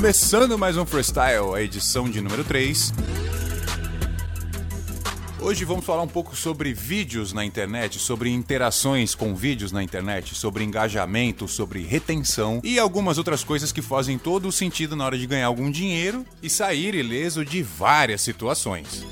Começando mais um Freestyle, a edição de número 3. Hoje vamos falar um pouco sobre vídeos na internet, sobre interações com vídeos na internet, sobre engajamento, sobre retenção e algumas outras coisas que fazem todo o sentido na hora de ganhar algum dinheiro e sair ileso de várias situações.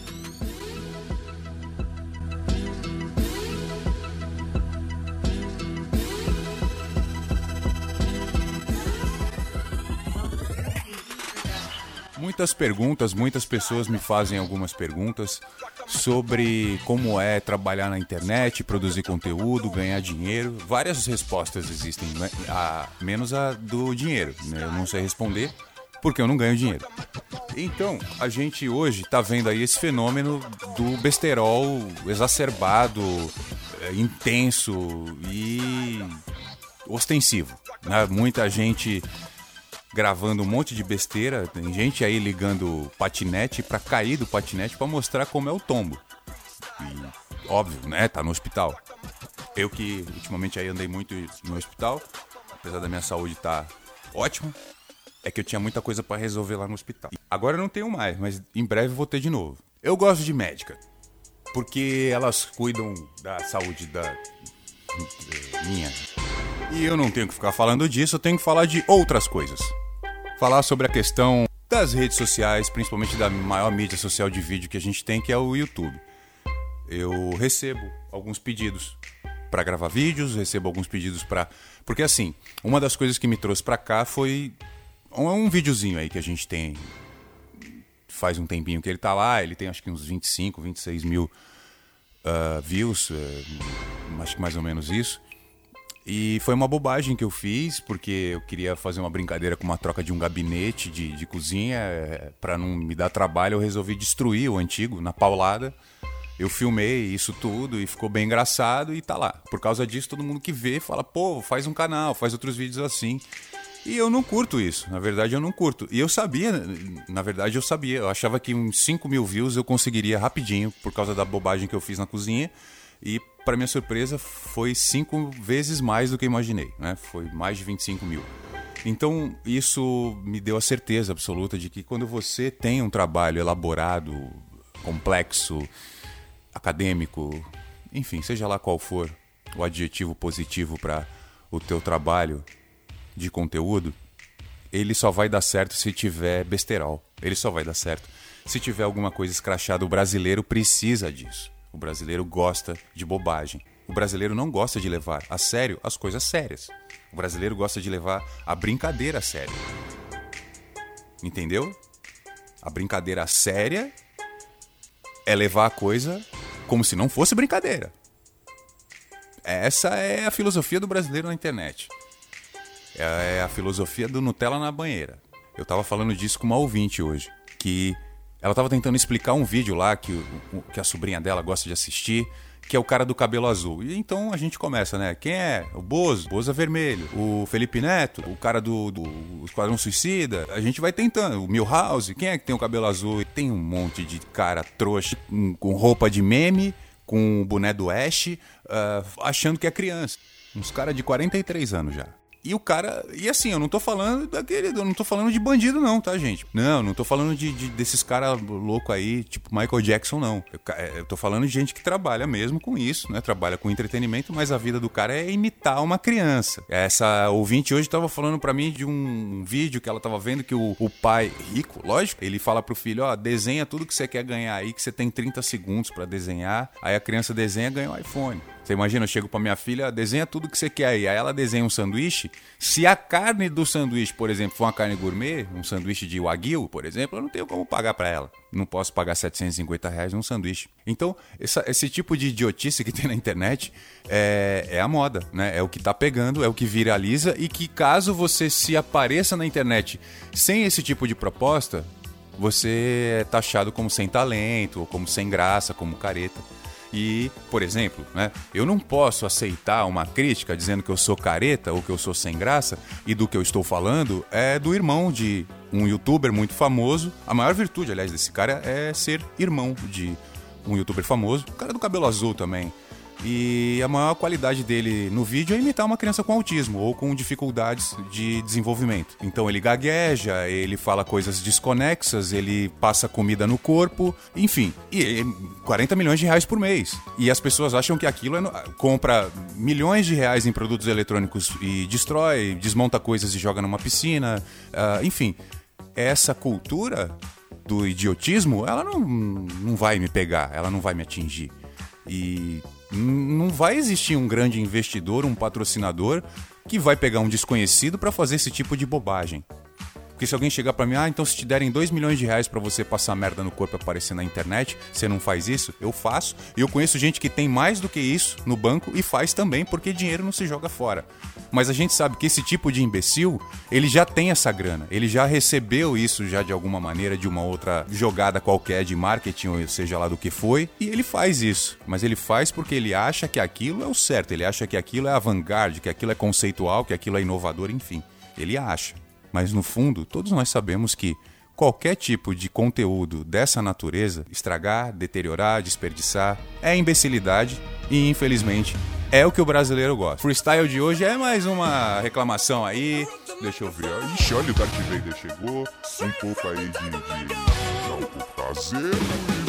Muitas perguntas, muitas pessoas me fazem algumas perguntas sobre como é trabalhar na internet, produzir conteúdo, ganhar dinheiro. Várias respostas existem, né? a, menos a do dinheiro. Né? Eu não sei responder porque eu não ganho dinheiro. Então, a gente hoje está vendo aí esse fenômeno do besterol exacerbado, é, intenso e ostensivo. Né? Muita gente gravando um monte de besteira. Tem gente aí ligando patinete para cair do patinete para mostrar como é o tombo. E, óbvio, né? Tá no hospital. Eu que ultimamente aí andei muito no hospital, apesar da minha saúde estar tá ótima, é que eu tinha muita coisa para resolver lá no hospital. Agora eu não tenho mais, mas em breve vou ter de novo. Eu gosto de médica, porque elas cuidam da saúde da eh, minha. E eu não tenho que ficar falando disso, eu tenho que falar de outras coisas falar sobre a questão das redes sociais, principalmente da maior mídia social de vídeo que a gente tem, que é o YouTube. Eu recebo alguns pedidos para gravar vídeos, recebo alguns pedidos para, porque assim, uma das coisas que me trouxe para cá foi um, videozinho aí que a gente tem faz um tempinho que ele tá lá, ele tem acho que uns 25, 26 mil uh, views, uh, acho que mais ou menos isso. E foi uma bobagem que eu fiz, porque eu queria fazer uma brincadeira com uma troca de um gabinete de, de cozinha. É, para não me dar trabalho, eu resolvi destruir o antigo na paulada. Eu filmei isso tudo e ficou bem engraçado e tá lá. Por causa disso, todo mundo que vê fala, pô, faz um canal, faz outros vídeos assim. E eu não curto isso, na verdade eu não curto. E eu sabia, na verdade eu sabia, eu achava que uns 5 mil views eu conseguiria rapidinho por causa da bobagem que eu fiz na cozinha. E para minha surpresa, foi cinco vezes mais do que imaginei, né? Foi mais de 25 mil. Então, isso me deu a certeza absoluta de que quando você tem um trabalho elaborado, complexo, acadêmico, enfim, seja lá qual for o adjetivo positivo para o teu trabalho de conteúdo, ele só vai dar certo se tiver besterol. Ele só vai dar certo se tiver alguma coisa escrachada. O brasileiro precisa disso. O brasileiro gosta de bobagem. O brasileiro não gosta de levar a sério as coisas sérias. O brasileiro gosta de levar a brincadeira a sério. Entendeu? A brincadeira séria é levar a coisa como se não fosse brincadeira. Essa é a filosofia do brasileiro na internet. É a filosofia do Nutella na banheira. Eu tava falando disso com uma ouvinte hoje, que ela estava tentando explicar um vídeo lá que, que a sobrinha dela gosta de assistir, que é o cara do cabelo azul. E então a gente começa, né? Quem é? O Bozo, Bozo é vermelho. O Felipe Neto, o cara do, do Esquadrão Suicida. A gente vai tentando. O Milhouse, quem é que tem o cabelo azul? Tem um monte de cara trouxa com roupa de meme, com o boné do Ash, uh, achando que é criança. Uns caras de 43 anos já. E o cara. E assim, eu não tô falando daquele. Eu não tô falando de bandido, não, tá, gente? Não, não tô falando de, de desses caras loucos aí, tipo Michael Jackson, não. Eu, é, eu tô falando de gente que trabalha mesmo com isso, né? Trabalha com entretenimento, mas a vida do cara é imitar uma criança. Essa ouvinte hoje tava falando para mim de um vídeo que ela tava vendo que o, o pai, rico, lógico, ele fala pro filho: ó, desenha tudo que você quer ganhar aí, que você tem 30 segundos para desenhar. Aí a criança desenha ganha um iPhone. Você imagina, eu chego pra minha filha, desenha tudo que você quer aí. Aí ela desenha um sanduíche. Se a carne do sanduíche, por exemplo, for uma carne gourmet, um sanduíche de wagyu, por exemplo, eu não tenho como pagar para ela. Não posso pagar 750 reais num sanduíche. Então, essa, esse tipo de idiotice que tem na internet é, é a moda, né? É o que tá pegando, é o que viraliza e que caso você se apareça na internet sem esse tipo de proposta, você é taxado como sem talento, ou como sem graça, como careta. E, por exemplo, né, eu não posso aceitar uma crítica dizendo que eu sou careta ou que eu sou sem graça e do que eu estou falando é do irmão de um youtuber muito famoso. A maior virtude, aliás, desse cara é ser irmão de um youtuber famoso. O cara do cabelo azul também. E a maior qualidade dele no vídeo é imitar uma criança com autismo ou com dificuldades de desenvolvimento. Então ele gagueja, ele fala coisas desconexas, ele passa comida no corpo, enfim. E 40 milhões de reais por mês. E as pessoas acham que aquilo é. No... compra milhões de reais em produtos eletrônicos e destrói, desmonta coisas e joga numa piscina. Uh, enfim, essa cultura do idiotismo, ela não, não vai me pegar, ela não vai me atingir. E não vai existir um grande investidor, um patrocinador que vai pegar um desconhecido para fazer esse tipo de bobagem. Porque se alguém chegar para mim, ah, então se te derem 2 milhões de reais para você passar merda no corpo e aparecer na internet, você não faz isso? Eu faço. E eu conheço gente que tem mais do que isso no banco e faz também, porque dinheiro não se joga fora. Mas a gente sabe que esse tipo de imbecil, ele já tem essa grana. Ele já recebeu isso já de alguma maneira, de uma outra jogada qualquer de marketing, ou seja lá do que foi, e ele faz isso. Mas ele faz porque ele acha que aquilo é o certo, ele acha que aquilo é avant-garde, que aquilo é conceitual, que aquilo é inovador, enfim. Ele acha. Mas no fundo, todos nós sabemos que qualquer tipo de conteúdo dessa natureza, estragar, deteriorar, desperdiçar, é imbecilidade e infelizmente é o que o brasileiro gosta. Freestyle de hoje é mais uma reclamação aí. Deixa eu ver. Ixi, olha o Darth Vader chegou. Um pouco aí de. de... Não, tá caseiro.